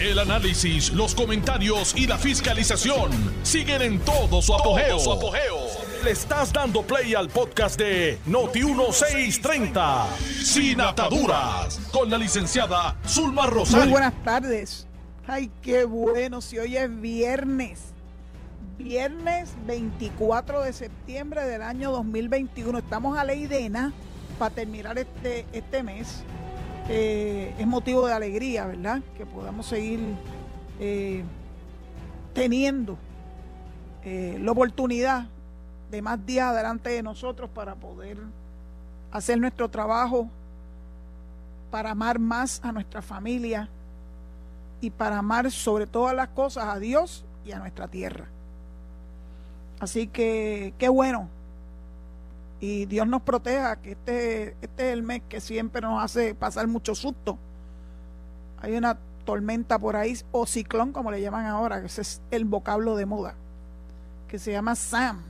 El análisis, los comentarios y la fiscalización siguen en todo su apogeo. Le estás dando play al podcast de Noti1630, Sin Ataduras, con la licenciada Zulma Rosario. Muy buenas tardes. Ay, qué bueno, si hoy es viernes. Viernes 24 de septiembre del año 2021. Estamos a ley de para terminar este, este mes. Eh, es motivo de alegría, ¿verdad? Que podamos seguir eh, teniendo eh, la oportunidad de más días adelante de nosotros para poder hacer nuestro trabajo, para amar más a nuestra familia y para amar sobre todas las cosas a Dios y a nuestra tierra. Así que qué bueno y Dios nos proteja, que este, este es el mes que siempre nos hace pasar mucho susto. Hay una tormenta por ahí, o ciclón, como le llaman ahora, que ese es el vocablo de moda, que se llama Sam.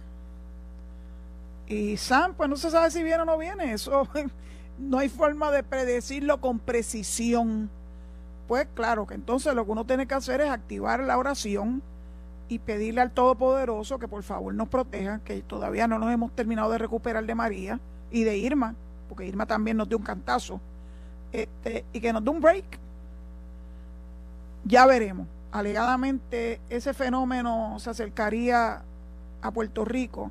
Y Sam, pues no se sabe si viene o no viene, eso no hay forma de predecirlo con precisión. Pues claro que entonces lo que uno tiene que hacer es activar la oración y pedirle al Todopoderoso que por favor nos proteja, que todavía no nos hemos terminado de recuperar de María y de Irma, porque Irma también nos dio un cantazo, este, y que nos dé un break. Ya veremos. Alegadamente ese fenómeno se acercaría a Puerto Rico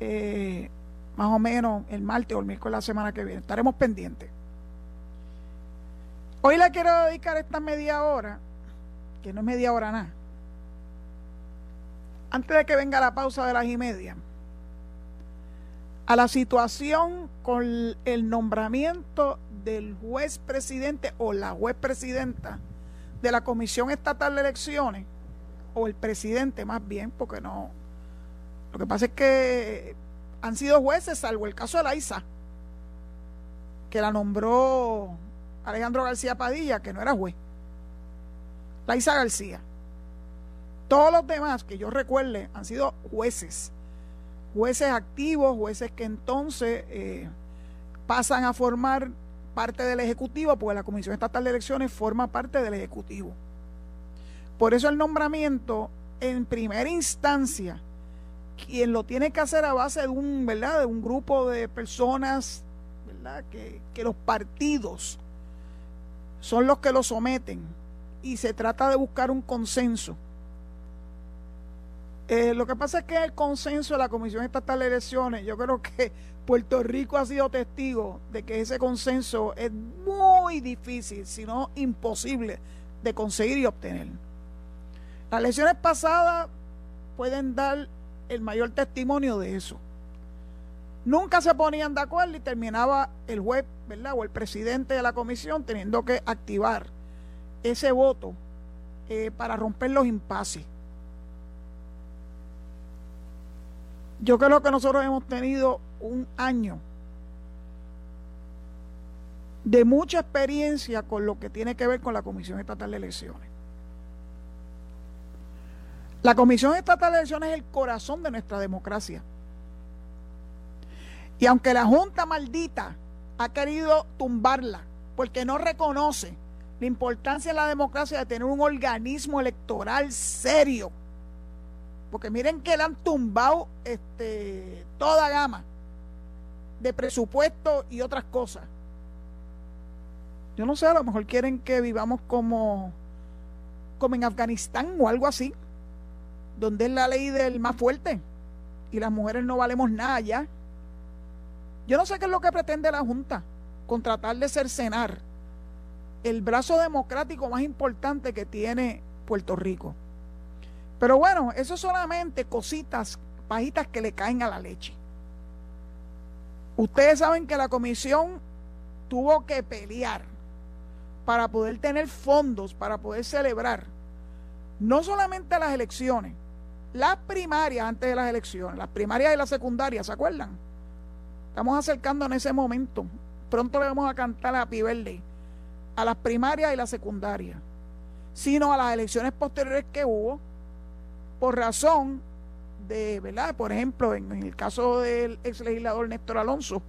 eh, más o menos el martes o el miércoles de la semana que viene. Estaremos pendientes. Hoy le quiero dedicar esta media hora, que no es media hora nada, antes de que venga la pausa de las y media, a la situación con el nombramiento del juez presidente o la juez presidenta de la Comisión Estatal de Elecciones, o el presidente más bien, porque no. Lo que pasa es que han sido jueces, salvo el caso de la ISA, que la nombró Alejandro García Padilla, que no era juez. La ISA García. Todos los demás que yo recuerde han sido jueces, jueces activos, jueces que entonces eh, pasan a formar parte del Ejecutivo, porque la Comisión Estatal de Elecciones forma parte del Ejecutivo. Por eso el nombramiento en primera instancia, quien lo tiene que hacer a base de un, ¿verdad? De un grupo de personas, ¿verdad? Que, que los partidos son los que lo someten y se trata de buscar un consenso eh, lo que pasa es que el consenso de la Comisión Estatal de Elecciones, yo creo que Puerto Rico ha sido testigo de que ese consenso es muy difícil, si no imposible, de conseguir y obtener. Las elecciones pasadas pueden dar el mayor testimonio de eso. Nunca se ponían de acuerdo y terminaba el juez, ¿verdad? O el presidente de la comisión teniendo que activar ese voto eh, para romper los impases. Yo creo que nosotros hemos tenido un año de mucha experiencia con lo que tiene que ver con la Comisión Estatal de Elecciones. La Comisión Estatal de Elecciones es el corazón de nuestra democracia. Y aunque la Junta maldita ha querido tumbarla porque no reconoce la importancia en la democracia de tener un organismo electoral serio, porque miren que le han tumbado este, toda gama de presupuesto y otras cosas. Yo no sé, a lo mejor quieren que vivamos como, como en Afganistán o algo así, donde es la ley del más fuerte y las mujeres no valemos nada ya. Yo no sé qué es lo que pretende la Junta, con tratar de cercenar el brazo democrático más importante que tiene Puerto Rico. Pero bueno, eso solamente cositas, pajitas que le caen a la leche. Ustedes saben que la comisión tuvo que pelear para poder tener fondos, para poder celebrar no solamente las elecciones, las primarias antes de las elecciones, las primarias y las secundarias, ¿se acuerdan? Estamos acercando en ese momento. Pronto le vamos a cantar a Birthday a las primarias y las secundarias, sino a las elecciones posteriores que hubo, por razón de, ¿verdad? Por ejemplo, en, el caso del ex legislador Néstor Alonso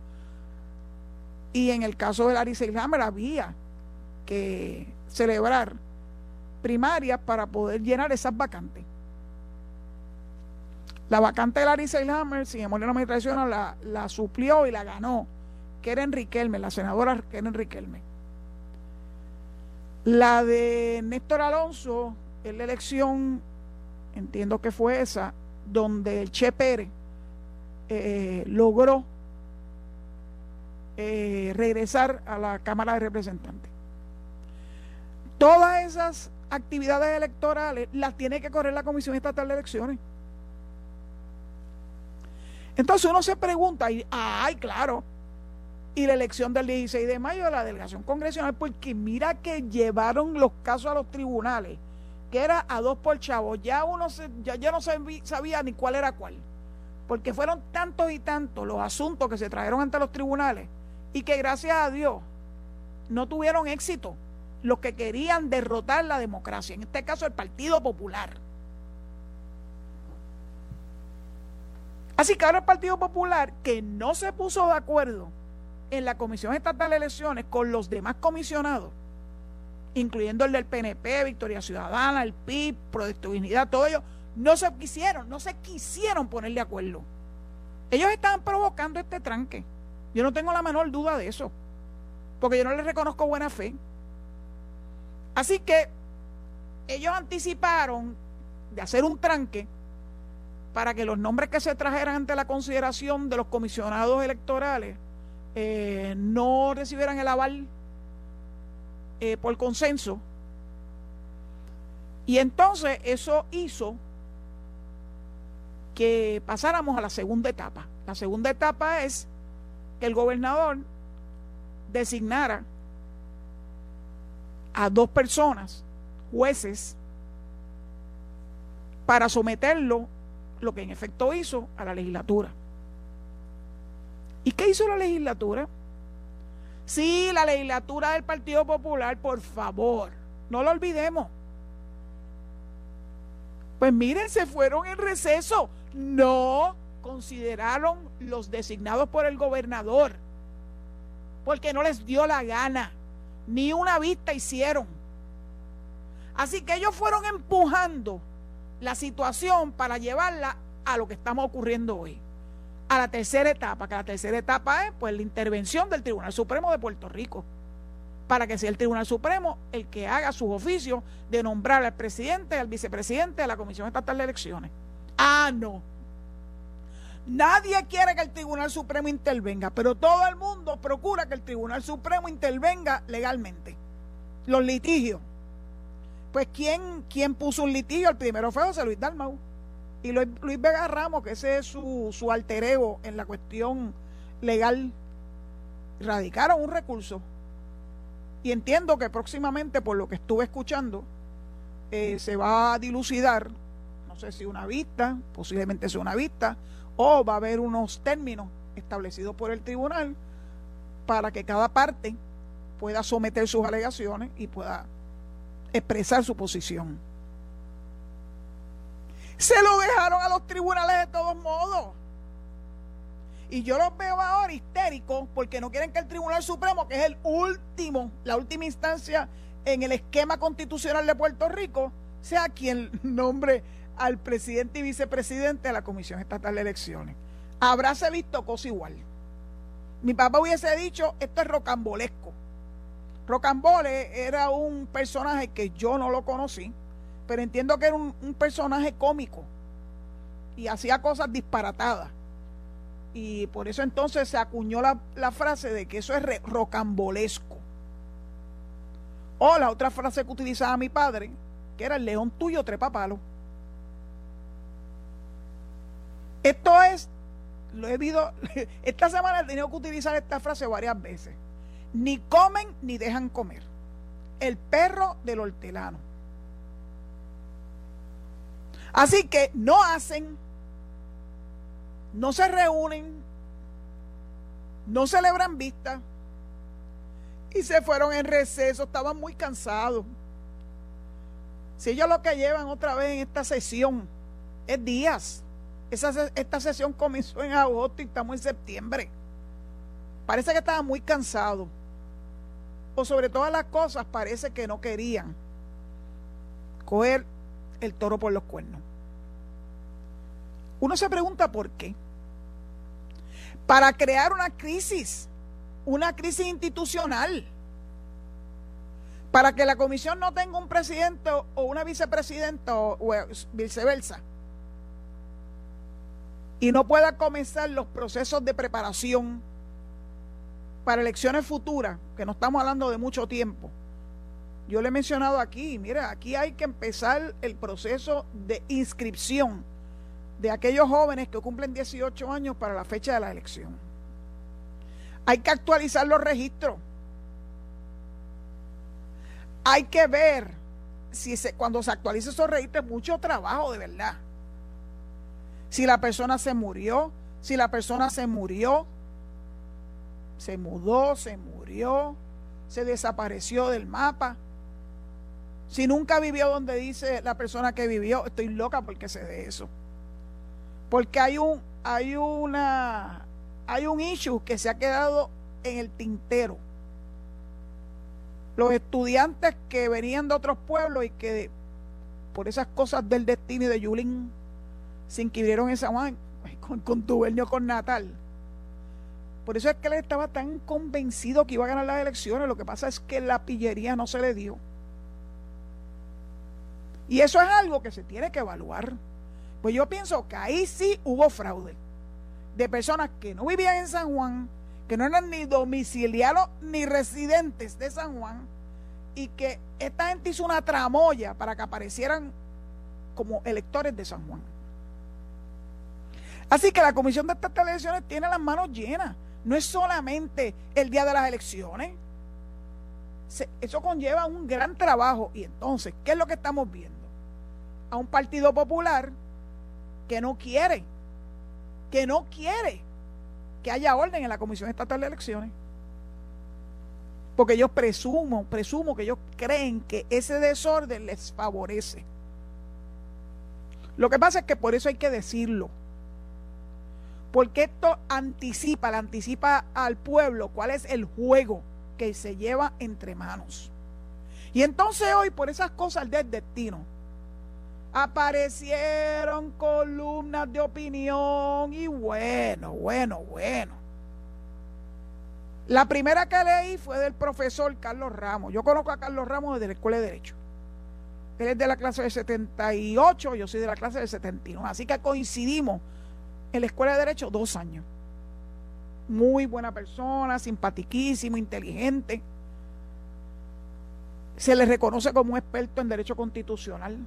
y en el caso de Larry Selhammer había que celebrar primarias para poder llenar esas vacantes. La vacante de Larissa Hammer, sin embargo, no me traiciona, la, la suplió y la ganó Keren Riquelme, la senadora Keren Riquelme. La de Néstor Alonso, en la elección, entiendo que fue esa, donde el Che Pérez eh, logró eh, regresar a la Cámara de Representantes. Todas esas actividades electorales las tiene que correr la Comisión Estatal de Elecciones. Entonces uno se pregunta, y, ay, claro, y la elección del 16 de mayo de la delegación congresional, porque mira que llevaron los casos a los tribunales, que era a dos por chavo, ya uno ya, ya no sabía ni cuál era cuál, porque fueron tantos y tantos los asuntos que se trajeron ante los tribunales y que gracias a Dios no tuvieron éxito los que querían derrotar la democracia, en este caso el Partido Popular. Así que ahora el Partido Popular, que no se puso de acuerdo en la Comisión Estatal de Elecciones con los demás comisionados, incluyendo el del PNP, Victoria Ciudadana, el PIB, Proyecto Dignidad, todo ello, no se quisieron, no se quisieron poner de acuerdo. Ellos estaban provocando este tranque. Yo no tengo la menor duda de eso, porque yo no les reconozco buena fe. Así que ellos anticiparon de hacer un tranque para que los nombres que se trajeran ante la consideración de los comisionados electorales eh, no recibieran el aval eh, por consenso. Y entonces eso hizo que pasáramos a la segunda etapa. La segunda etapa es que el gobernador designara a dos personas, jueces, para someterlo lo que en efecto hizo a la legislatura. ¿Y qué hizo la legislatura? Sí, la legislatura del Partido Popular, por favor, no lo olvidemos. Pues miren, se fueron en receso. No consideraron los designados por el gobernador, porque no les dio la gana, ni una vista hicieron. Así que ellos fueron empujando la situación para llevarla a lo que estamos ocurriendo hoy, a la tercera etapa, que la tercera etapa es pues la intervención del Tribunal Supremo de Puerto Rico, para que sea el Tribunal Supremo el que haga sus oficios de nombrar al presidente, al vicepresidente de la Comisión Estatal de Elecciones. Ah, no. Nadie quiere que el Tribunal Supremo intervenga, pero todo el mundo procura que el Tribunal Supremo intervenga legalmente. Los litigios pues, ¿quién, quién puso un litigio? El primero fue José Luis Dalmau. Y Luis, Vega Ramos, que ese es su, su alter ego en la cuestión legal, radicaron un recurso. Y entiendo que próximamente, por lo que estuve escuchando, eh, se va a dilucidar, no sé si una vista, posiblemente sea una vista, o va a haber unos términos establecidos por el tribunal para que cada parte pueda someter sus alegaciones y pueda expresar su posición. Se lo dejaron a los tribunales de todos modos. Y yo los veo ahora histéricos porque no quieren que el Tribunal Supremo, que es el último, la última instancia en el esquema constitucional de Puerto Rico, sea quien nombre al presidente y vicepresidente de la Comisión Estatal de Elecciones. Habráse visto cosa igual. Mi papá hubiese dicho, esto es rocambolesco. Rocambole era un personaje que yo no lo conocí, pero entiendo que era un, personaje cómico y hacía cosas disparatadas. Y por eso entonces se acuñó la, frase de que eso es rocambolesco. O la otra frase que utilizaba mi padre, que era el león tuyo trepa palo. Esto es, lo he visto, esta semana he tenido que utilizar esta frase varias veces ni comen ni dejan comer. El perro del hortelano. Así que no hacen, no se reúnen, no celebran vistas y se fueron en receso, estaban muy cansados. Si ellos lo que llevan otra vez en esta sesión es días, esta sesión comenzó en agosto y estamos en septiembre. Parece que estaban muy cansados sobre todas las cosas parece que no querían coger el toro por los cuernos. Uno se pregunta por qué. Para crear una crisis, una crisis institucional. Para que la comisión no tenga un presidente o una vicepresidenta o, viceversa. Y no pueda comenzar los procesos de preparación para elecciones futuras, que no estamos hablando de mucho tiempo. Yo le he mencionado aquí, mira, aquí hay que empezar el proceso de inscripción de aquellos jóvenes que cumplen 18 años para la fecha de la elección. Hay que actualizar los registros. Hay que ver si se, cuando se actualiza esos registros, mucho trabajo de verdad. Si la persona se murió, si la persona se murió, se mudó, se murió, se desapareció del mapa. Si nunca vivió donde dice la persona que vivió, estoy loca porque sé de eso. Porque hay un, hay una, hay un issue que se ha quedado en el tintero. Los estudiantes que venían de otros pueblos y que por esas cosas del destino y de Yulín se inscribieron en San Juan con contubernio con Natal. Por eso es que él estaba tan convencido que iba a ganar las elecciones. Lo que pasa es que la pillería no se le dio. Y eso es algo que se tiene que evaluar. Pues yo pienso que ahí sí hubo fraude de personas que no vivían en San Juan, que no eran ni domiciliados ni residentes de San Juan, y que esta gente hizo una tramoya para que aparecieran como electores de San Juan. Así que la comisión de estas elecciones tiene las manos llenas. No es solamente el día de las elecciones. eso conlleva un gran trabajo. Y entonces, ¿qué es lo que estamos viendo? A un partido popular que no quiere, que no quiere que haya orden en la Comisión Estatal de Elecciones. Porque ellos presumo, presumo que ellos creen que ese desorden les favorece. Lo que pasa es que por eso hay que decirlo. Porque esto anticipa, le anticipa al pueblo cuál es el juego que se lleva entre manos. Y entonces hoy, por esas cosas del destino, aparecieron columnas de opinión y bueno, bueno, bueno. La primera que leí fue del profesor Carlos Ramos. Yo conozco a Carlos Ramos desde la Escuela de Derecho. Él es de la clase del 78, yo soy de la clase del 71. Así que coincidimos en la Escuela de Derecho dos años. Muy buena persona, simpatiquísimo, inteligente. Se le reconoce como un experto en derecho constitucional.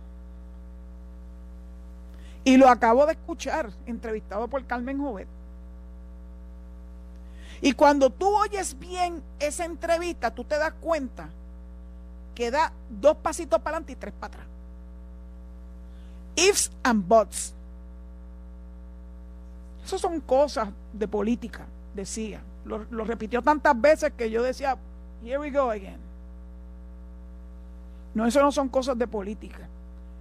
Y lo acabo de escuchar, entrevistado por Carmen Jovet. Y cuando tú oyes bien esa entrevista, tú te das cuenta que da dos pasitos para adelante y tres para atrás. Ifs and buts. Esas son cosas de política, decía. Lo, lo repitió tantas veces que yo decía, here we go again. No, eso no son cosas de política.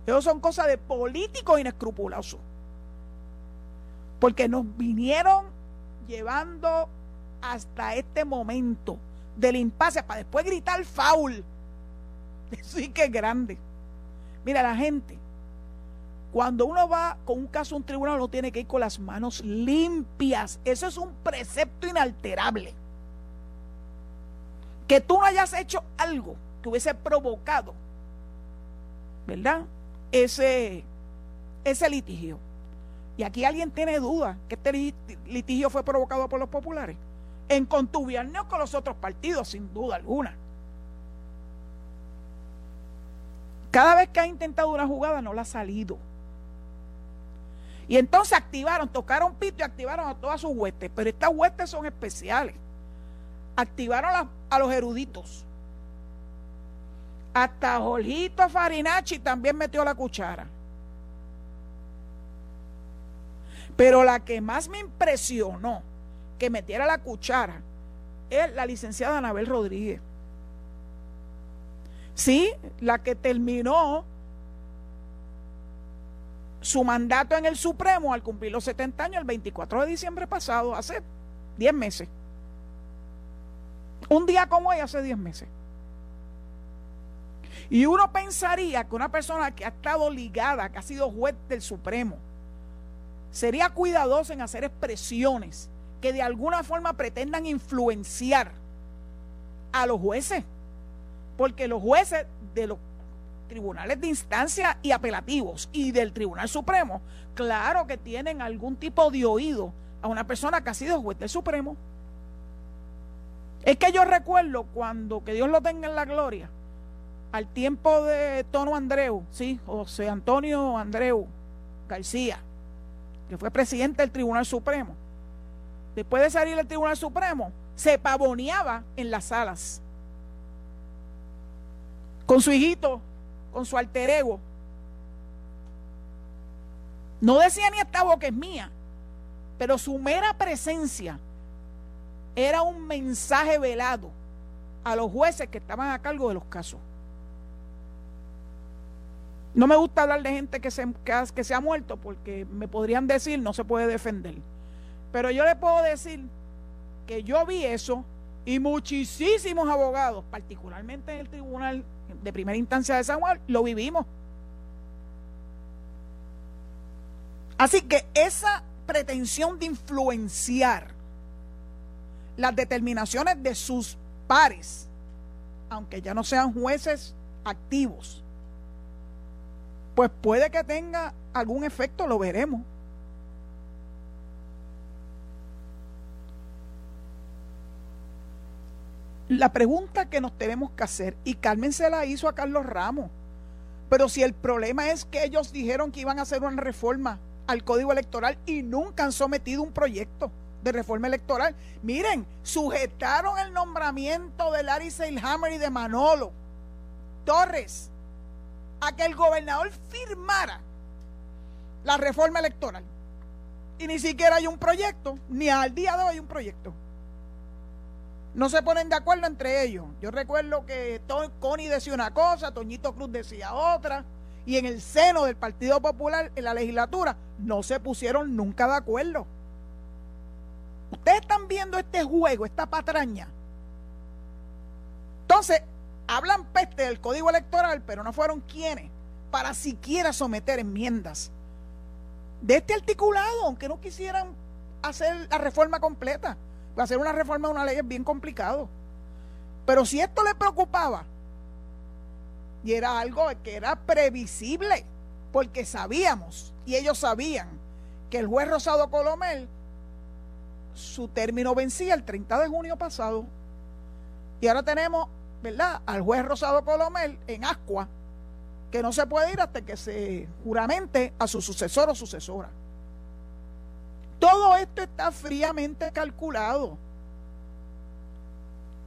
Eso son cosas de políticos inescrupulosos. Porque nos vinieron llevando hasta este momento del impasse para después gritar foul. Sí que es grande. Mira, la gente, cuando uno va con un caso a un tribunal, uno tiene que ir con las manos limpias. Eso es un precepto inalterable. Que tú no hayas hecho algo que hubiese provocado, ¿verdad? Ese, ese litigio. Y aquí alguien tiene duda que este litigio fue provocado por los populares. En contubernio con los otros partidos, sin duda alguna. Cada vez que ha intentado una jugada no la ha salido. Y entonces activaron, tocaron pito y activaron a todas sus huestes. Pero estas huestes son especiales. Activaron a los eruditos hasta Jorgito Farinacci también metió la cuchara. Pero la que más me impresionó que metiera la cuchara es la licenciada Anabel Rodríguez. Sí, la que terminó su mandato en el Supremo al cumplir los 70 años el 24 de diciembre pasado, hace 10 meses. Un día como hoy, hace 10 meses. Y uno pensaría que una persona que ha estado ligada, que ha sido juez del Supremo, sería cuidadoso en hacer expresiones que de alguna forma pretendan influenciar a los jueces. Porque los jueces de los tribunales de instancia y apelativos y del Tribunal Supremo, claro que tienen algún tipo de oído a una persona que ha sido juez del Supremo. Es que yo recuerdo cuando, que Dios lo tenga en la gloria, al tiempo de Tono Andreu, sí, José Antonio Andreu García, que fue presidente del Tribunal Supremo, después de salir del Tribunal Supremo, se pavoneaba en las salas con su hijito, con su alter ego. No decía ni esta boca es mía, pero su mera presencia era un mensaje velado a los jueces que estaban a cargo de los casos. No me gusta hablar de gente que se, que se ha muerto porque me podrían decir no se puede defender. Pero yo le puedo decir que yo vi eso y muchísimos abogados, particularmente en el tribunal de primera instancia de San Juan, lo vivimos. Así que esa pretensión de influenciar las determinaciones de sus pares, aunque ya no sean jueces activos, pues puede que tenga algún efecto, lo veremos. La pregunta que nos tenemos que hacer, y Carmen se la hizo a Carlos Ramos, pero si el problema es que ellos dijeron que iban a hacer una reforma al código electoral y nunca han sometido un proyecto de reforma electoral. Miren, sujetaron el nombramiento de Larry Seilhammer y de Manolo Torres a que el gobernador firmara la reforma electoral. Y ni siquiera hay un proyecto, ni al día de hoy hay un proyecto no se ponen de acuerdo entre ellos. Yo recuerdo que Connie decía una cosa, Toñito Cruz decía otra, y en el seno del Partido Popular, en la legislatura, no se pusieron nunca de acuerdo. Ustedes están viendo este juego, esta patraña. Entonces, hablan peste del código electoral, pero no fueron quienes para siquiera someter enmiendas de este articulado, aunque no quisieran hacer la reforma completa hacer una reforma de una ley es bien complicado. Pero si esto le preocupaba, y era algo que era previsible, porque sabíamos, y ellos sabían, que el juez Rosado Colomel, su término vencía el 30 de junio pasado. Y ahora tenemos, ¿verdad?, al juez Rosado Colomel en Ascua, que no se puede ir hasta que se juramente a su sucesor o sucesora. Todo esto está fríamente calculado.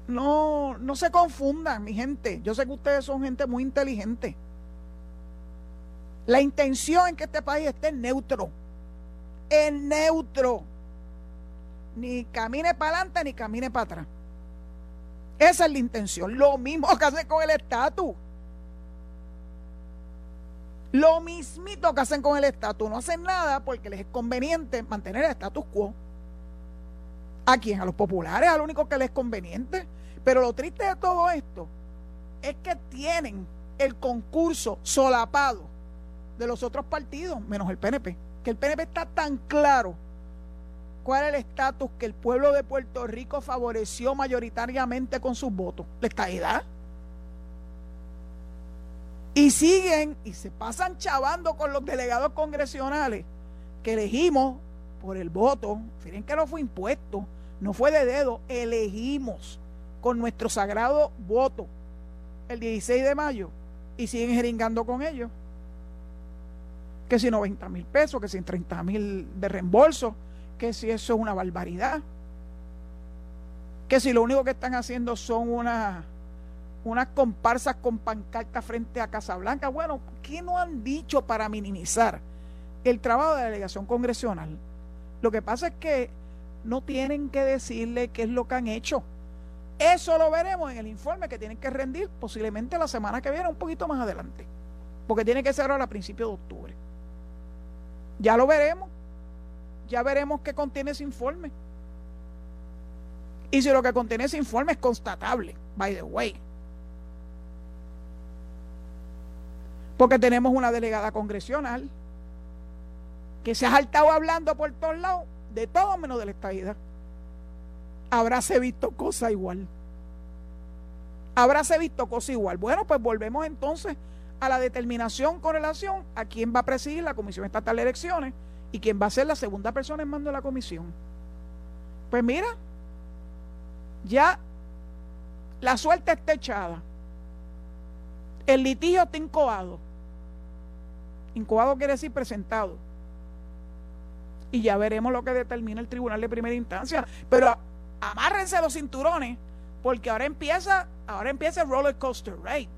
No, no se confundan, mi gente. Yo sé que ustedes son gente muy inteligente. La intención en que este país esté neutro. En neutro. Ni camine para adelante ni camine para atrás. Esa es la intención. Lo mismo que hace con el estatus. Lo mismito que hacen con el estatus, no hacen nada porque les es conveniente mantener el status quo. ¿A quién? A los populares, a lo único que les es conveniente. Pero lo triste de todo esto es que tienen el concurso solapado de los otros partidos, menos el PNP. Que el PNP está tan claro cuál es el estatus que el pueblo de Puerto Rico favoreció mayoritariamente con sus votos. La estadidad. Y siguen y se pasan chavando con los delegados congresionales que elegimos por el voto. Miren que no fue impuesto, no fue de dedo, elegimos con nuestro sagrado voto el 16 de mayo y siguen jeringando con ellos. Que si 90 mil pesos, que si 30 mil de reembolso, que si eso es una barbaridad. Que si lo único que están haciendo son una unas comparsas con pancartas frente a Casablanca. Bueno, ¿qué no han dicho para minimizar el trabajo de la delegación congresional? Lo que pasa es que no tienen que decirle qué es lo que han hecho. Eso lo veremos en el informe que tienen que rendir posiblemente la semana que viene, un poquito más adelante, porque tiene que ser ahora a principios de octubre. Ya lo veremos, ya veremos qué contiene ese informe. Y si lo que contiene ese informe es constatable, by the way, Porque tenemos una delegada congresional que se ha saltado hablando por todos lados de todo menos de la estadidad. Habráse visto cosa igual. Habráse visto cosa igual. Bueno, pues volvemos entonces a la determinación con relación a quién va a presidir la Comisión Estatal de Elecciones y quién va a ser la segunda persona en mando de la comisión. Pues mira, ya la suerte está echada. El litigio está incobado. Incobado quiere decir presentado. Y ya veremos lo que determina el tribunal de primera instancia. Pero amárrense los cinturones, porque ahora empieza, ahora empieza el roller coaster right?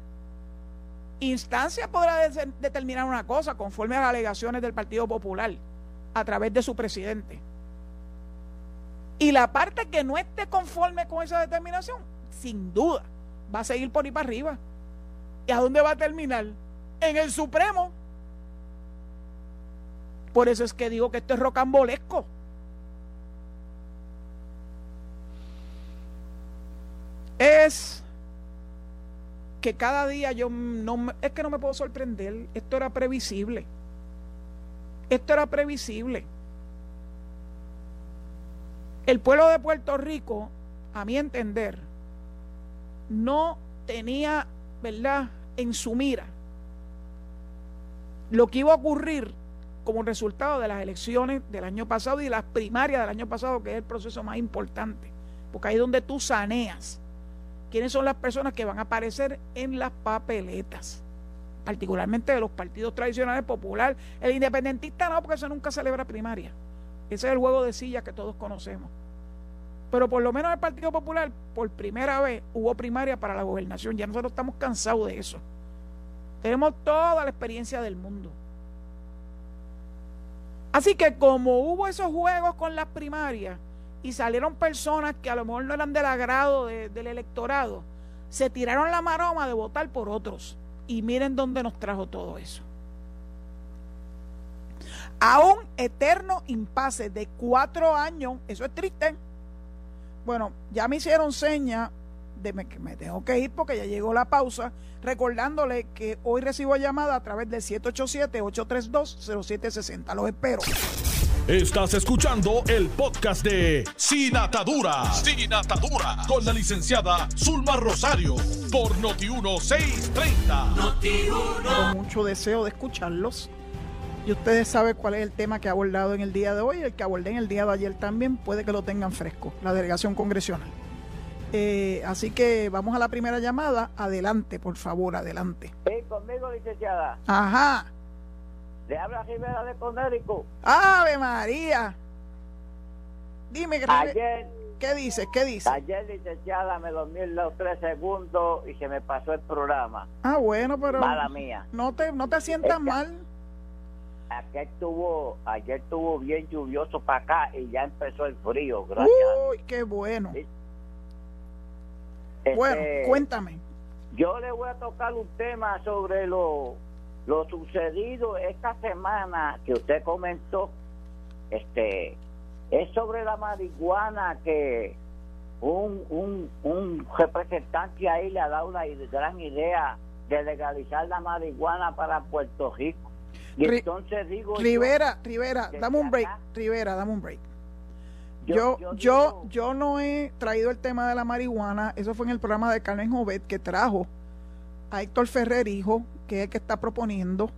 Instancia podrá determinar una cosa conforme a las alegaciones del Partido Popular a través de su presidente. Y la parte que no esté conforme con esa determinación, sin duda, va a seguir por ahí para arriba. ¿Y a dónde va a terminar? En el Supremo. Por eso es que digo que esto es rocambolesco. Es que cada día yo no es que no me puedo sorprender, esto era previsible. Esto era previsible. El pueblo de Puerto Rico, a mi entender, no tenía, ¿verdad?, en su mira lo que iba a ocurrir como resultado de las elecciones del año pasado y las primarias del año pasado, que es el proceso más importante, porque ahí es donde tú saneas quiénes son las personas que van a aparecer en las papeletas, particularmente de los partidos tradicionales popular. El independentista no, porque eso nunca celebra primaria. Ese es el juego de sillas que todos conocemos. Pero por lo menos el Partido Popular, por primera vez, hubo primaria para la gobernación. Ya nosotros estamos cansados de eso. Tenemos toda la experiencia del mundo. Así que como hubo esos juegos con las primarias y salieron personas que a lo mejor no eran del agrado del electorado, se tiraron la maroma de votar por otros. Y miren dónde nos trajo todo eso. A un eterno impasse de cuatro años, eso es triste. Bueno, ya me hicieron seña de que me tengo que ir porque ya llegó la pausa, recordándole que hoy recibo llamada a través del 787-832-0760. Los espero. Estás escuchando el podcast de Sin Atadura. Sin Atadura. Con la licenciada Zulma Rosario. Por Noti1630. Noti Con mucho deseo de escucharlos y ustedes saben cuál es el tema que ha abordado en el día de hoy, el que abordé en el día de ayer también, puede que lo tengan fresco, la delegación congresional. Eh, así que vamos a la primera llamada. Adelante, por favor, adelante. Sí, conmigo, licenciada. Ajá. Le habla Rivera de Conérico. ¡Ave María! Dime, ayer, ¿qué dices? ¿Qué dices? Ayer, licenciada, me dormí los tres segundos y se me pasó el programa. Ah, bueno, pero... Mala mía. No te, no te sientas mal ayer estuvo, ayer estuvo bien lluvioso para acá y ya empezó el frío, gracias. Uy, qué bueno. bueno, este, cuéntame. Yo le voy a tocar un tema sobre lo, lo sucedido esta semana que usted comentó. Este, es sobre la marihuana que un, un, un representante ahí le ha dado una gran idea de legalizar la marihuana para Puerto Rico entonces digo Rivera, Rivera, dame un break, Rivera, dame un break. Yo, yo, yo, no he traído el tema de la marihuana, eso fue en el programa de Carmen Jovet que trajo a Héctor Ferrer, hijo, que es el que está proponiendo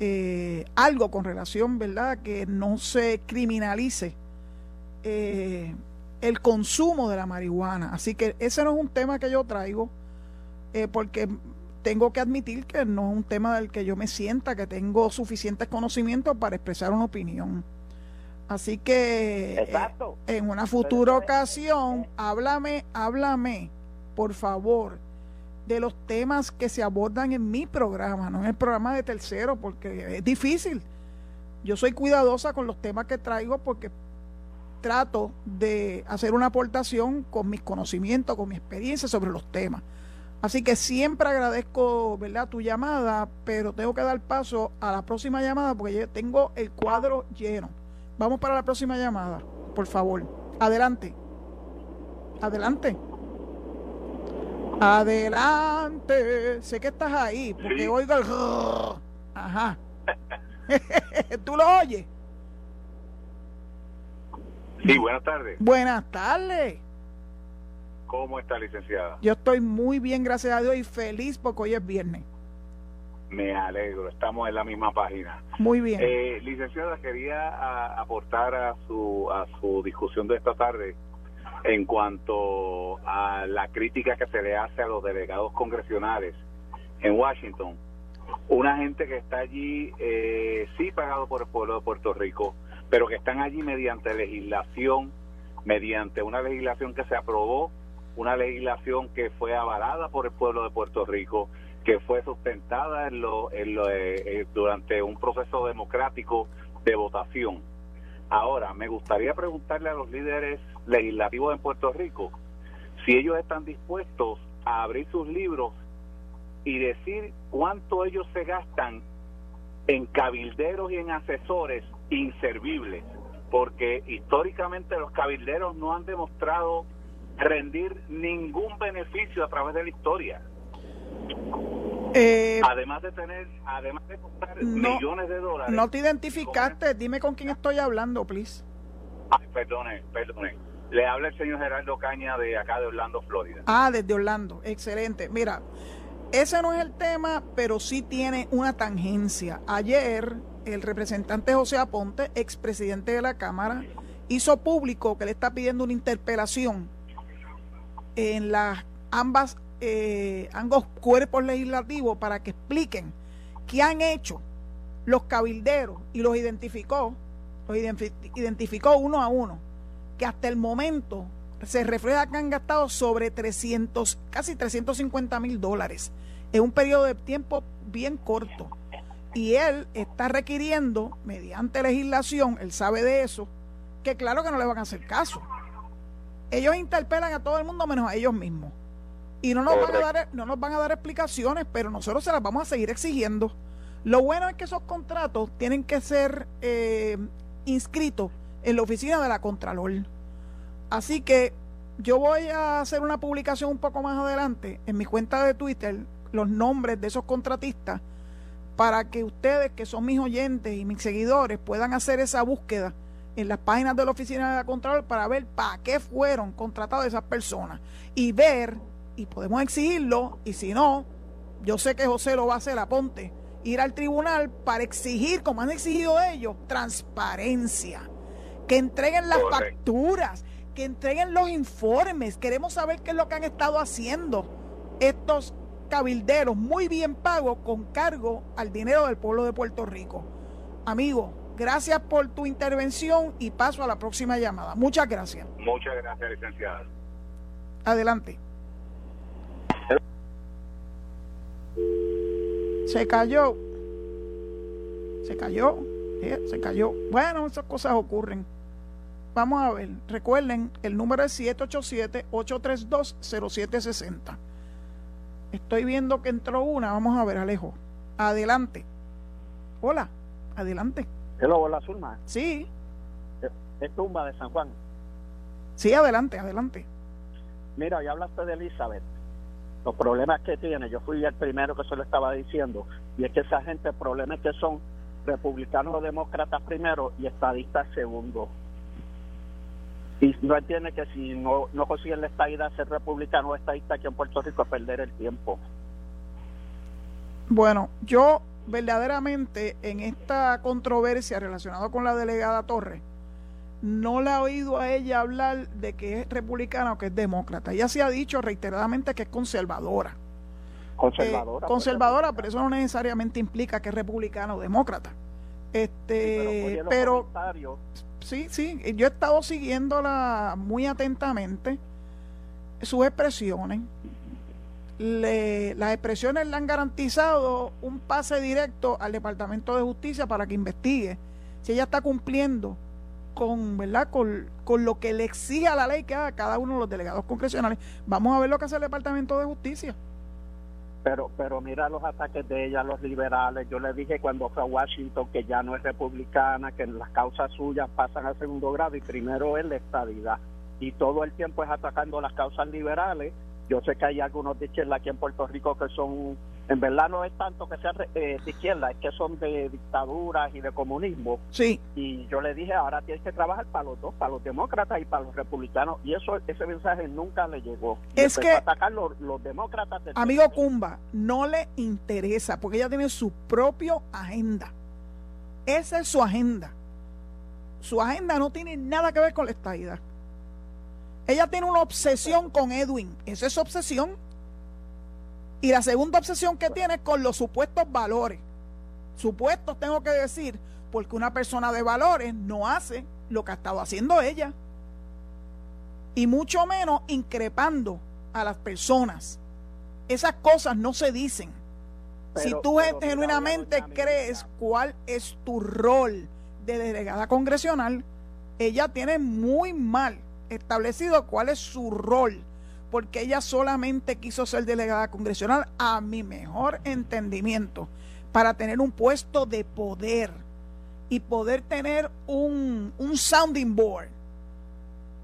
eh, algo con relación, ¿verdad?, que no se criminalice eh, el consumo de la marihuana. Así que ese no es un tema que yo traigo, eh, porque tengo que admitir que no es un tema del que yo me sienta, que tengo suficientes conocimientos para expresar una opinión. Así que eh, en una futura ocasión, háblame, háblame, por favor, de los temas que se abordan en mi programa, no en el programa de tercero, porque es difícil. Yo soy cuidadosa con los temas que traigo porque trato de hacer una aportación con mis conocimientos, con mi experiencia sobre los temas. Así que siempre agradezco, ¿verdad?, tu llamada, pero tengo que dar paso a la próxima llamada porque yo tengo el cuadro lleno. Vamos para la próxima llamada, por favor. Adelante. Adelante. Adelante. Sé que estás ahí, porque oigo el... Ajá. ¿Tú lo oyes? Sí, buenas tardes. Buenas tardes. ¿Cómo está, licenciada? Yo estoy muy bien, gracias a Dios, y feliz porque hoy es viernes. Me alegro, estamos en la misma página. Muy bien. Eh, licenciada, quería aportar a su, a su discusión de esta tarde en cuanto a la crítica que se le hace a los delegados congresionales en Washington. Una gente que está allí, eh, sí pagado por el pueblo de Puerto Rico, pero que están allí mediante legislación, mediante una legislación que se aprobó, una legislación que fue avalada por el pueblo de Puerto Rico, que fue sustentada en lo, en lo, eh, eh, durante un proceso democrático de votación. Ahora, me gustaría preguntarle a los líderes legislativos en Puerto Rico si ellos están dispuestos a abrir sus libros y decir cuánto ellos se gastan en cabilderos y en asesores inservibles, porque históricamente los cabilderos no han demostrado rendir ningún beneficio a través de la historia. Eh, además de tener, además de costar millones de dólares. No te identificaste, dime con quién estoy hablando, please. Ay, perdone, perdone. Le habla el señor Gerardo Caña de acá de Orlando, Florida. Ah, desde Orlando, excelente. Mira, ese no es el tema, pero sí tiene una tangencia. Ayer, el representante José Aponte, expresidente de la Cámara, hizo público que le está pidiendo una interpelación en las ambas eh, ambos cuerpos legislativos para que expliquen qué han hecho los cabilderos y los identificó, los identificó uno a uno, que hasta el momento se refleja que han gastado sobre 300, casi 350 mil dólares en un periodo de tiempo bien corto. Y él está requiriendo, mediante legislación, él sabe de eso, que claro que no le van a hacer caso. Ellos interpelan a todo el mundo menos a ellos mismos. Y no nos, van a dar, no nos van a dar explicaciones, pero nosotros se las vamos a seguir exigiendo. Lo bueno es que esos contratos tienen que ser eh, inscritos en la oficina de la Contralor. Así que yo voy a hacer una publicación un poco más adelante en mi cuenta de Twitter, los nombres de esos contratistas, para que ustedes, que son mis oyentes y mis seguidores, puedan hacer esa búsqueda en las páginas de la oficina de la Contralor para ver para qué fueron contratadas esas personas y ver y podemos exigirlo, y si no, yo sé que José lo va a hacer a Ponte, ir al tribunal para exigir, como han exigido ellos, transparencia, que entreguen las facturas, que entreguen los informes, queremos saber qué es lo que han estado haciendo estos cabilderos muy bien pagos con cargo al dinero del pueblo de Puerto Rico. Amigo, gracias por tu intervención y paso a la próxima llamada. Muchas gracias. Muchas gracias, licenciada. Adelante. Se cayó. Se cayó. Se cayó. Bueno, esas cosas ocurren. Vamos a ver. Recuerden, el número es 787-832-0760. Estoy viendo que entró una. Vamos a ver, Alejo. Adelante. Hola. Adelante. Hello, hola, Zulma. Sí. Es tumba de San Juan. Sí, adelante, adelante. Mira, ya hablaste de Elizabeth los problemas que tiene, yo fui el primero que se lo estaba diciendo, y es que esa gente, problemas que son republicanos o demócratas primero y estadistas segundo. Y no entiende que si no, no consiguen la estadidad ser republicano o estadista aquí en Puerto Rico es perder el tiempo. Bueno, yo verdaderamente en esta controversia relacionada con la delegada Torres, no la he oído a ella hablar de que es republicana o que es demócrata. Ella se ha dicho reiteradamente que es conservadora. Conservadora. Eh, conservadora, pero eso no necesariamente implica que es republicana o demócrata. Este, pero, sí, sí, yo he estado siguiéndola muy atentamente, sus expresiones. Le, las expresiones le han garantizado un pase directo al Departamento de Justicia para que investigue si ella está cumpliendo con, ¿verdad? Con, con, lo que le exige a la ley que haga cada uno de los delegados congresionales. Vamos a ver lo que hace el Departamento de Justicia. Pero, pero mira los ataques de ella, los liberales. Yo le dije cuando fue a Washington que ya no es republicana, que las causas suyas pasan al segundo grado y primero es la estadidad. Y todo el tiempo es atacando las causas liberales Yo sé que hay algunos de aquí en Puerto Rico que son, en verdad no es tanto que sean eh, de izquierda, es que son de dictaduras y de comunismo. Sí. Y yo le dije, ahora tienes que trabajar para los dos, para los demócratas y para los republicanos. Y eso ese mensaje nunca le llegó. Es que... atacar los, los demócratas. Amigo Cumba, no le interesa porque ella tiene su propia agenda. Esa es su agenda. Su agenda no tiene nada que ver con la estadidad. Ella tiene una obsesión con Edwin. Esa es su obsesión. Y la segunda obsesión que tiene es con los supuestos valores. Supuestos, tengo que decir, porque una persona de valores no hace lo que ha estado haciendo ella. Y mucho menos increpando a las personas. Esas cosas no se dicen. si tú genuinamente crees cuál es tu rol de delegada congresional, ella tiene muy mal establecido cuál es su rol, porque ella solamente quiso ser delegada congresional a mi mejor entendimiento, para tener un puesto de poder y poder tener un, un sounding board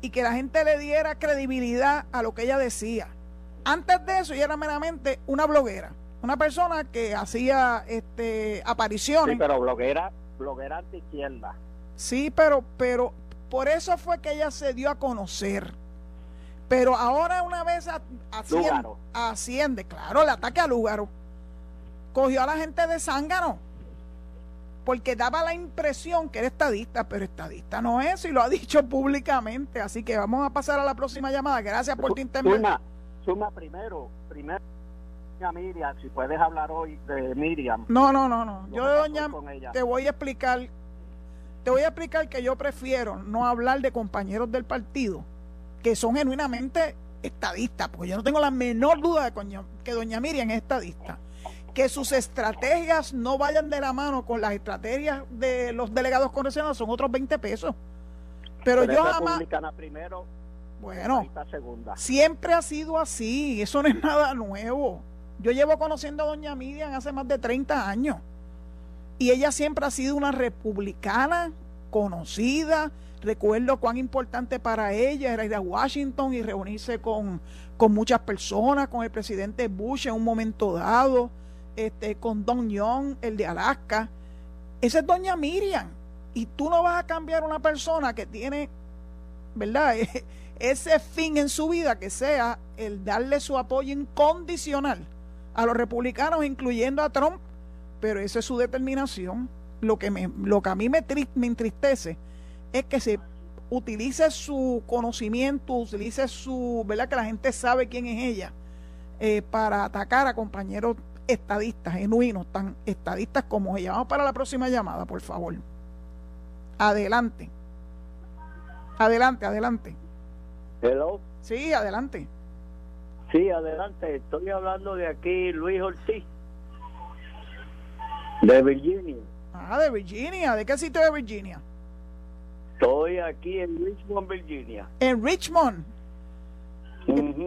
y que la gente le diera credibilidad a lo que ella decía. Antes de eso, ella era meramente una bloguera, una persona que hacía este apariciones. Sí, pero bloguera, bloguera anti izquierda. Sí, pero, pero, por eso fue que ella se dio a conocer. Pero ahora una vez asciende, asciende, claro, el ataque a Lúgaro, cogió a la gente de Zángano, porque daba la impresión que era estadista, pero estadista no es y lo ha dicho públicamente. Así que vamos a pasar a la próxima llamada. Gracias por tu intervención. Suma, suma primero, primero. Miriam, si puedes hablar hoy de Miriam. No, no, no, no. Yo, doña, te voy a explicar te voy a explicar que yo prefiero no hablar de compañeros del partido que son genuinamente estadistas, porque yo no tengo la menor duda de que doña Miriam es estadista. Que sus estrategias no vayan de la mano con las estrategias de los delegados congresionales son otros 20 pesos. Pero, yo jamás... primero, bueno, siempre ha sido así, eso no es nada nuevo. Yo llevo conociendo a doña Miriam hace más de 30 años. Y ella siempre ha sido una republicana conocida. Recuerdo cuán importante para ella era ir a Washington y reunirse con, con muchas personas, con el presidente Bush en un momento dado, este, con Don Young, el de Alaska. Esa es doña Miriam. Y tú no vas a cambiar una persona que tiene, ¿verdad? Ese fin en su vida que sea el darle su apoyo incondicional a los republicanos, incluyendo a Trump, pero esa es su determinación. Lo que, me, lo que a mí me, me entristece es que se utilice su conocimiento, utilice su, ¿verdad? Que la gente sabe quién es ella, eh, para atacar a compañeros estadistas, genuinos, tan estadistas como ella. Vamos para la próxima llamada, por favor. Adelante. Adelante, adelante. Hello. Sí, adelante. Sí, adelante. Estoy hablando de aquí, Luis Ortiz. De Virginia. Ah, de Virginia. ¿De qué sitio de Virginia? Estoy aquí en Richmond, Virginia. En Richmond.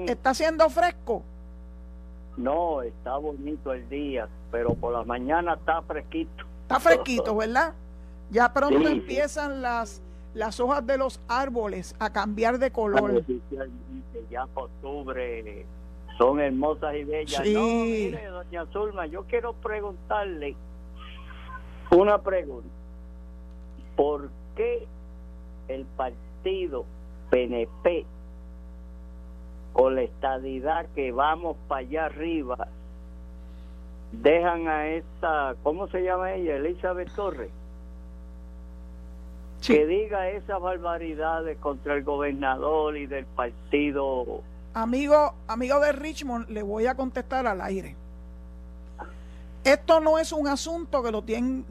¿Está haciendo fresco? No, está bonito el día, pero por la mañana está fresquito. Está fresquito, ¿verdad? Ya pronto empiezan las las hojas de los árboles a cambiar de color. Ya octubre son hermosas y bellas. Sí. No, mire, doña Zulma, yo quiero preguntarle una pregunta. ¿Por qué el partido PNP, con la estadidad que vamos para allá arriba, dejan a esta, ¿cómo se llama ella? Elizabeth Torres. Que diga esas barbaridades contra el gobernador y del partido. Amigo, amigo de Richmond, le voy a contestar al aire. Esto no es un asunto que lo,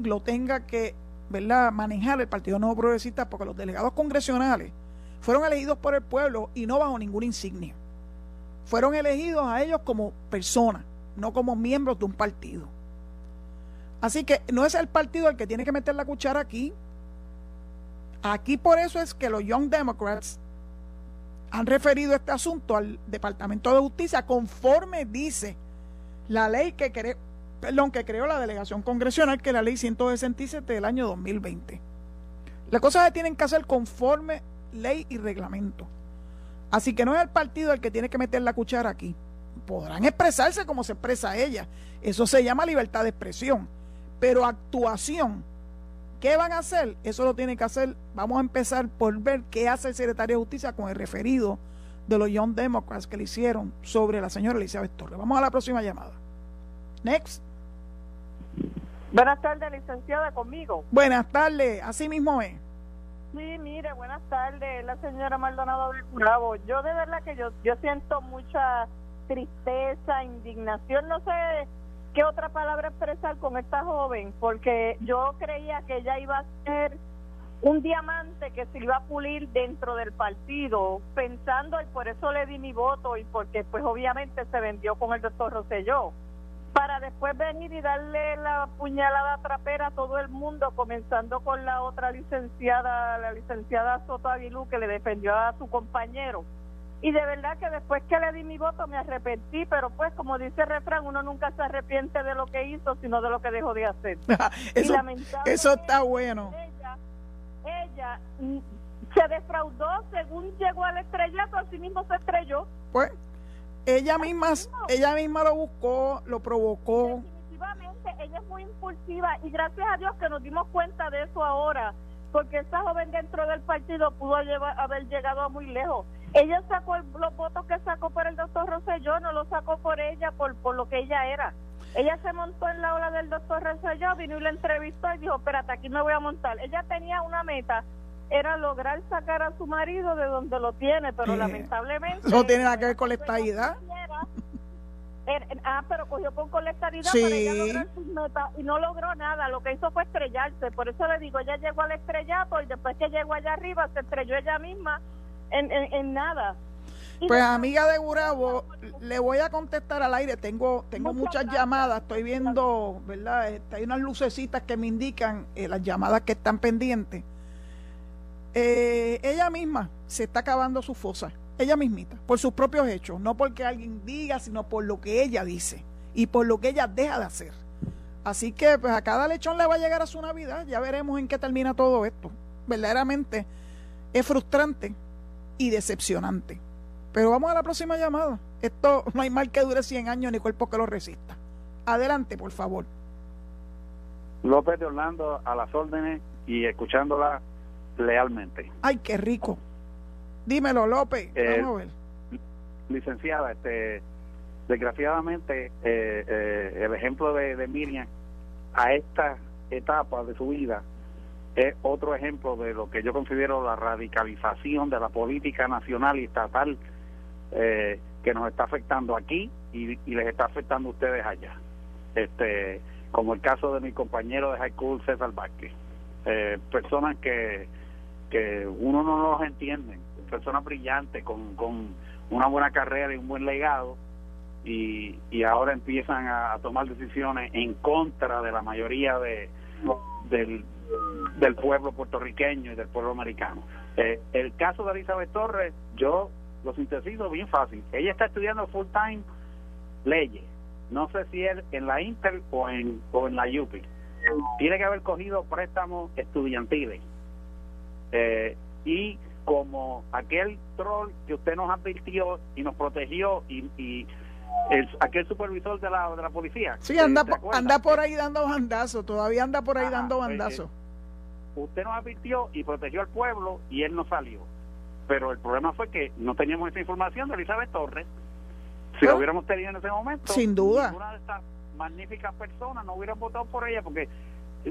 lo tenga que ¿verdad? manejar el Partido Nuevo Progresista porque los delegados congresionales fueron elegidos por el pueblo y no bajo ninguna insignia. Fueron elegidos a ellos como personas, no como miembros de un partido. Así que no es el partido el que tiene que meter la cuchara aquí. Aquí por eso es que los Young Democrats han referido este asunto al Departamento de Justicia conforme dice la ley que, perdón, que creó la delegación congresional, que es la ley 167 del año 2020. Las cosas se tienen que hacer conforme ley y reglamento. Así que no es el partido el que tiene que meter la cuchara aquí. Podrán expresarse como se expresa ella. Eso se llama libertad de expresión. Pero actuación, ¿qué van a hacer? Eso lo tiene que hacer. Vamos a empezar por ver qué hace el secretario de Justicia con el referido de los Young Democrats que le hicieron sobre la señora Elizabeth Torres. Vamos a la próxima llamada. Next. Buenas tardes, licenciada, conmigo. Buenas tardes, así mismo es. Sí, mire, buenas tardes, la señora Maldonado del Bravo. Yo de verdad que yo, yo siento mucha tristeza, indignación, no sé qué otra palabra expresar con esta joven, porque yo creía que ella iba a ser un diamante que se iba a pulir dentro del partido, pensando, y por eso le di mi voto, y porque pues obviamente se vendió con el doctor Rosselló para después venir y darle la puñalada trapera a todo el mundo, comenzando con la otra licenciada, la licenciada Soto Aguilú, que le defendió a su compañero. Y de verdad que después que le di mi voto me arrepentí, pero pues como dice el refrán, uno nunca se arrepiente de lo que hizo, sino de lo que dejó de hacer. eso, eso está bueno. Ella, ella mm, se defraudó según llegó al estrellato, así mismo se estrelló. Pues ella misma, ella misma lo buscó, lo provocó. Definitivamente, ella es muy impulsiva y gracias a Dios que nos dimos cuenta de eso ahora, porque esa joven dentro del partido pudo llevar, haber llegado a muy lejos. Ella sacó los votos que sacó por el doctor Rosselló, no lo sacó por ella, por, por lo que ella era. Ella se montó en la ola del doctor Rosselló, vino y la entrevistó y dijo, espérate, aquí me voy a montar. Ella tenía una meta era lograr sacar a su marido de donde lo tiene, pero lamentablemente... No tiene nada que ver con la estadidad. Ah, pero cogió con colectaridad para ella lograr sus metas y no logró nada. Lo que hizo fue estrellarse. Por eso le digo, ella llegó al estrellato y después que llegó allá arriba se estrelló ella misma en, en, nada. pues amiga de Gurabo, le voy a contestar al aire. Tengo tengo muchas, llamadas, estoy viendo, ¿verdad? Este, hay unas lucecitas que me indican eh, las llamadas que están pendientes. Eh, ella misma se está acabando su fosa, ella mismita, por sus propios hechos, no porque alguien diga, sino por lo que ella dice y por lo que ella deja de hacer. Así que pues a cada lechón le va a llegar a su Navidad, ya veremos en qué termina todo esto. Verdaderamente es frustrante y decepcionante. Pero vamos a la próxima llamada. Esto no hay mal que dure 100 años ni cuerpo que lo resista. Adelante, por favor. López de Orlando a las órdenes y escuchándola lealmente. Ay, qué rico. Dímelo, López. Eh, Vamos a ver. Licenciada, este, desgraciadamente, eh, eh, el ejemplo de, de Miriam a esta etapa de su vida es otro ejemplo de lo que yo considero la radicalización de la política nacional y estatal que nos está afectando aquí y, y, les está afectando a ustedes allá. Este, como el caso de mi compañero de high school, César Vázquez. personas que que uno no los entiende, personas brillantes con, con una buena carrera y un buen legado y, y ahora empiezan a, tomar decisiones en contra de la mayoría de del, del pueblo puertorriqueño y del pueblo americano. Eh, el caso de Elizabeth Torres, yo lo sintetizo bien fácil. Ella está estudiando full time leyes. No sé si es en la Inter o en, o en la UPI. Tiene que haber cogido préstamos estudiantiles eh, y como aquel troll que usted nos advirtió y nos protegió y, el, aquel supervisor de la, de la policía. Sí, anda, anda por ahí dando bandazos, todavía anda por ahí dando pues, bandazos. Eh, usted nos advirtió y protegió al pueblo y él no salió. Pero el problema fue que no teníamos esa información de Elizabeth Torres. Si lo hubiéramos tenido en ese momento, sin duda. Una de estas magníficas personas no hubiera votado por ella porque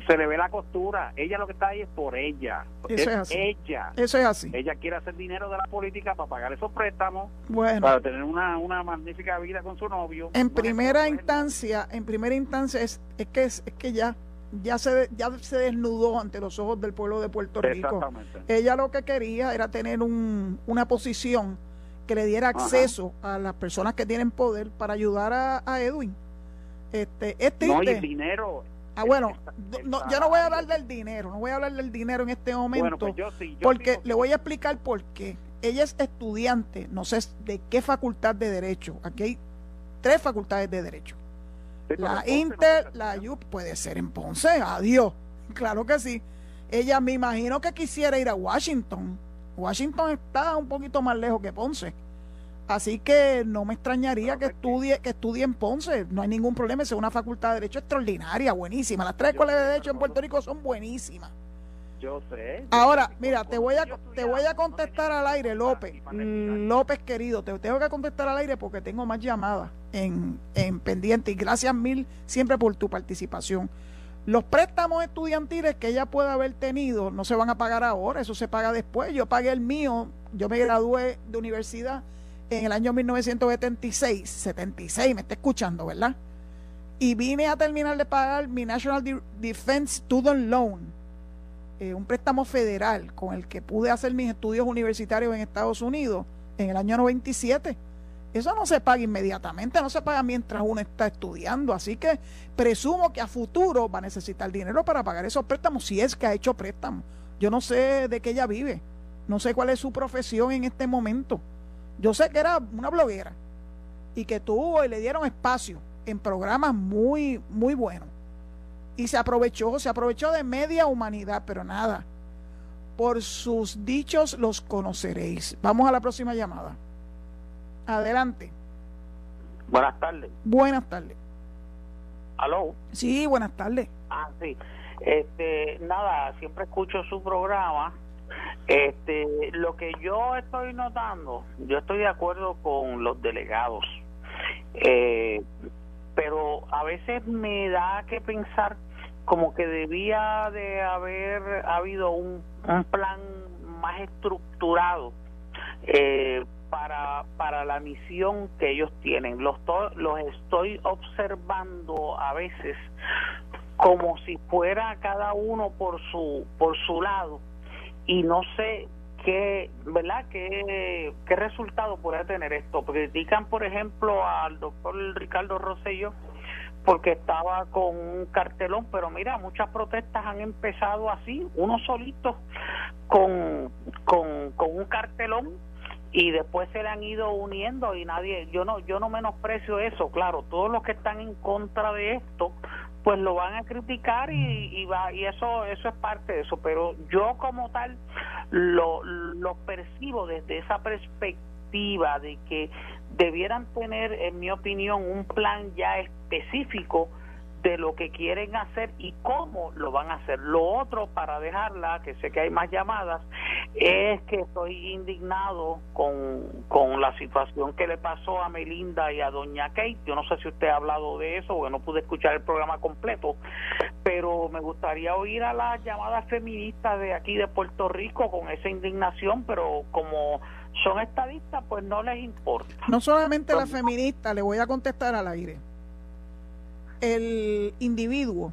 se le ve la costura. Ella lo que está ahí es por ella. Eso es, así. ella. Eso es así. Ella quiere hacer dinero de la política para pagar esos préstamos, bueno. para tener una, una magnífica vida con su novio. En primera instancia, en primera instancia es, es que es, que ya ya se ya se desnudó ante los ojos del pueblo de Puerto Rico. Ella lo que quería era tener un, una posición que le diera acceso a las personas que tienen poder para ayudar a, a Edwin. Este, es No, y dinero, Ah, bueno, no, yo no voy a hablar del dinero, no voy a hablar del dinero en este momento, pues porque le voy a explicar por qué. Ella es estudiante, no sé de qué facultad de Derecho. Aquí hay tres facultades de Derecho. la Inter, la UP, puede ser en Ponce, adiós. Claro que sí. Ella me imagino que quisiera ir a Washington Washington está un poquito más lejos que Ponce. Así que no me extrañaría que estudie, que estudie en Ponce. No hay ningún problema, es una facultad de Derecho extraordinaria, buenísima. Las tres escuelas de Derecho en Puerto Rico son buenísimas. Yo sé. Ahora, mira, te voy a te voy a contestar al aire, López. López querido, te tengo que contestar al aire porque tengo más llamadas en, en pendiente y gracias mil siempre por tu participación. Los préstamos estudiantiles que ella pueda haber tenido no se van a pagar ahora, eso se paga después. Yo pagué el mío, yo me gradué de universidad en el año 1976, 76, me está escuchando, ¿verdad? Y vine a terminar de pagar mi National Defense Student Loan, eh, un préstamo federal con el que pude hacer mis estudios universitarios en Estados Unidos en el año 97. Eso no se paga inmediatamente, no se paga mientras uno está estudiando. Así que presumo que a futuro va a necesitar dinero para pagar esos préstamos, si es que ha hecho préstamos. Yo no sé de qué ella vive, no sé cuál es su profesión en este momento. Yo sé que era una bloguera y que tuvo y le dieron espacio en programas muy, muy buenos. Y se aprovechó, se aprovechó de media humanidad, pero nada. Por sus dichos los conoceréis. Vamos a la próxima llamada. Adelante. Buenas tardes. Buenas tardes. ¿Aló? Sí, buenas tardes. Ah, sí. Este, nada, siempre escucho su programa este, lo que yo estoy notando, yo estoy de acuerdo con los delegados, eh, pero a veces me da que pensar como que debía de haber habido un, plan más estructurado eh, para, para la misión que ellos tienen. Los, los estoy observando a veces como si fuera cada uno por su, por su lado y no sé qué, ¿verdad? ¿Qué, qué resultado puede tener esto? Critican, por ejemplo, al doctor Ricardo Rosselló porque estaba con un cartelón, pero mira, muchas protestas han empezado así, uno solito con, con, con un cartelón y después se le han ido uniendo y nadie yo no yo no menosprecio eso claro todos los que están en contra de esto pues lo van a criticar y, y, va y eso eso es parte de eso. Pero yo como tal lo, lo percibo desde esa perspectiva de que debieran tener en mi opinión un plan ya específico de lo que quieren hacer y cómo lo van a hacer. Lo otro, para dejarla, que sé que hay más llamadas, es que estoy indignado con, con la situación que le pasó a Melinda y a Doña Kate. Yo no sé si usted ha hablado de eso, porque no pude escuchar el programa completo, pero me gustaría oír a las llamadas feministas de aquí de Puerto Rico con esa indignación, pero como son estadistas, pues no les importa. No solamente las feministas, le voy a contestar al aire el individuo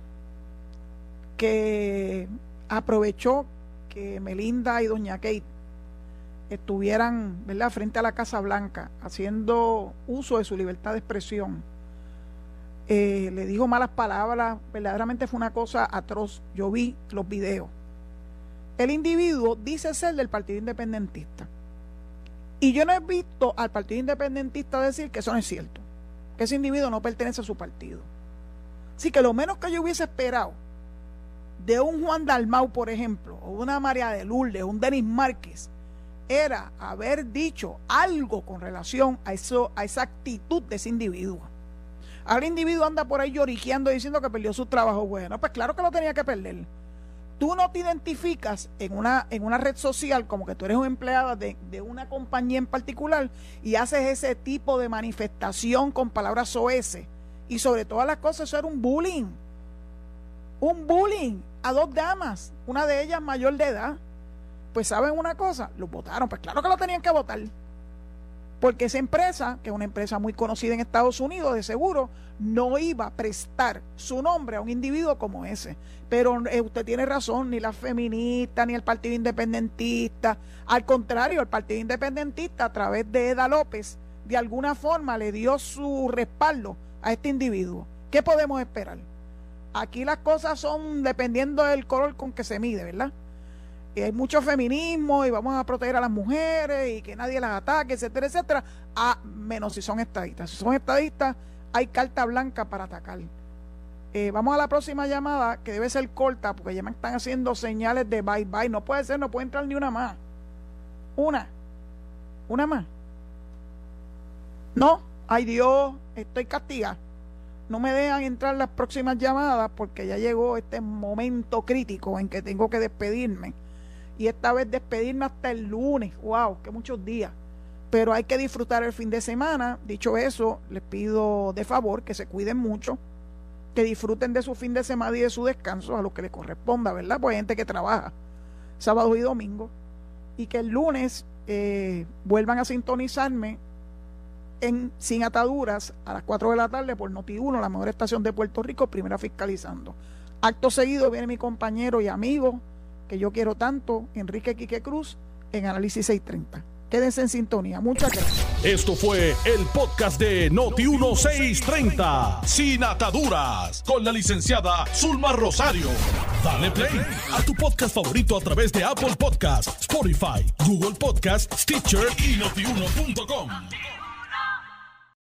que aprovechó que Melinda y Doña Kate estuvieran frente a la Casa Blanca haciendo uso de su libertad de expresión, eh, le dijo malas palabras, verdaderamente fue una cosa atroz. Yo vi los videos. El individuo dice ser del Partido Independentista. Y yo no he visto al Partido Independentista decir que eso no es cierto, que ese individuo no pertenece a su partido. Así que lo menos que yo hubiese esperado de un Juan Dalmau, por ejemplo, o una María de Lourdes, un Denis Márquez, era haber dicho algo con relación a, eso, a esa actitud de ese individuo. Ahora el individuo anda por ahí lloriqueando diciendo que perdió su trabajo. Bueno, pues claro que lo tenía que perder. Tú no te identificas en una, en una red social como que tú eres un empleado de, de una compañía en particular y haces ese tipo de manifestación con palabras soeces y sobre todas las cosas, eso era un bullying. Un bullying a dos damas, una de ellas mayor de edad. Pues saben una cosa, los votaron. Pues claro que lo tenían que votar. Porque esa empresa, que es una empresa muy conocida en Estados Unidos de seguro, no iba a prestar su nombre a un individuo como ese. Pero eh, usted tiene razón, ni la feminista, ni el Partido Independentista. Al contrario, el Partido Independentista, a través de Eda López, de alguna forma le dio su respaldo a este individuo. ¿Qué podemos esperar? Aquí las cosas son dependiendo del color con que se mide, ¿verdad? Y hay mucho feminismo y vamos a proteger a las mujeres y que nadie las ataque, etcétera, etcétera. A menos si son estadistas. Si son estadistas, hay carta blanca para atacar. Eh, vamos a la próxima llamada, que debe ser corta, porque ya me están haciendo señales de bye bye. No puede ser, no puede entrar ni una más. Una. Una más. No, ay Dios, estoy castigada. No me dejan entrar las próximas llamadas porque ya llegó este momento crítico en que tengo que despedirme. Y esta vez despedirme hasta el lunes. ¡Wow! ¡Qué muchos días! Pero hay que disfrutar el fin de semana. Dicho eso, les pido de favor que se cuiden mucho, que disfruten de su fin de semana y de su descanso a lo que les corresponda, ¿verdad? Pues hay gente que trabaja sábado y domingo. Y que el lunes eh, vuelvan a sintonizarme en Sin Ataduras a las 4 de la tarde por Noti1, la mejor estación de Puerto Rico, primera fiscalizando. Acto seguido viene mi compañero y amigo, que yo quiero tanto, Enrique Quique Cruz, en Análisis 630. Quédense en sintonía. Muchas gracias. Esto fue el podcast de Noti1630, Sin Ataduras, con la licenciada Zulma Rosario. Dale play a tu podcast favorito a través de Apple Podcasts, Spotify, Google Podcasts, Stitcher y notiuno.com.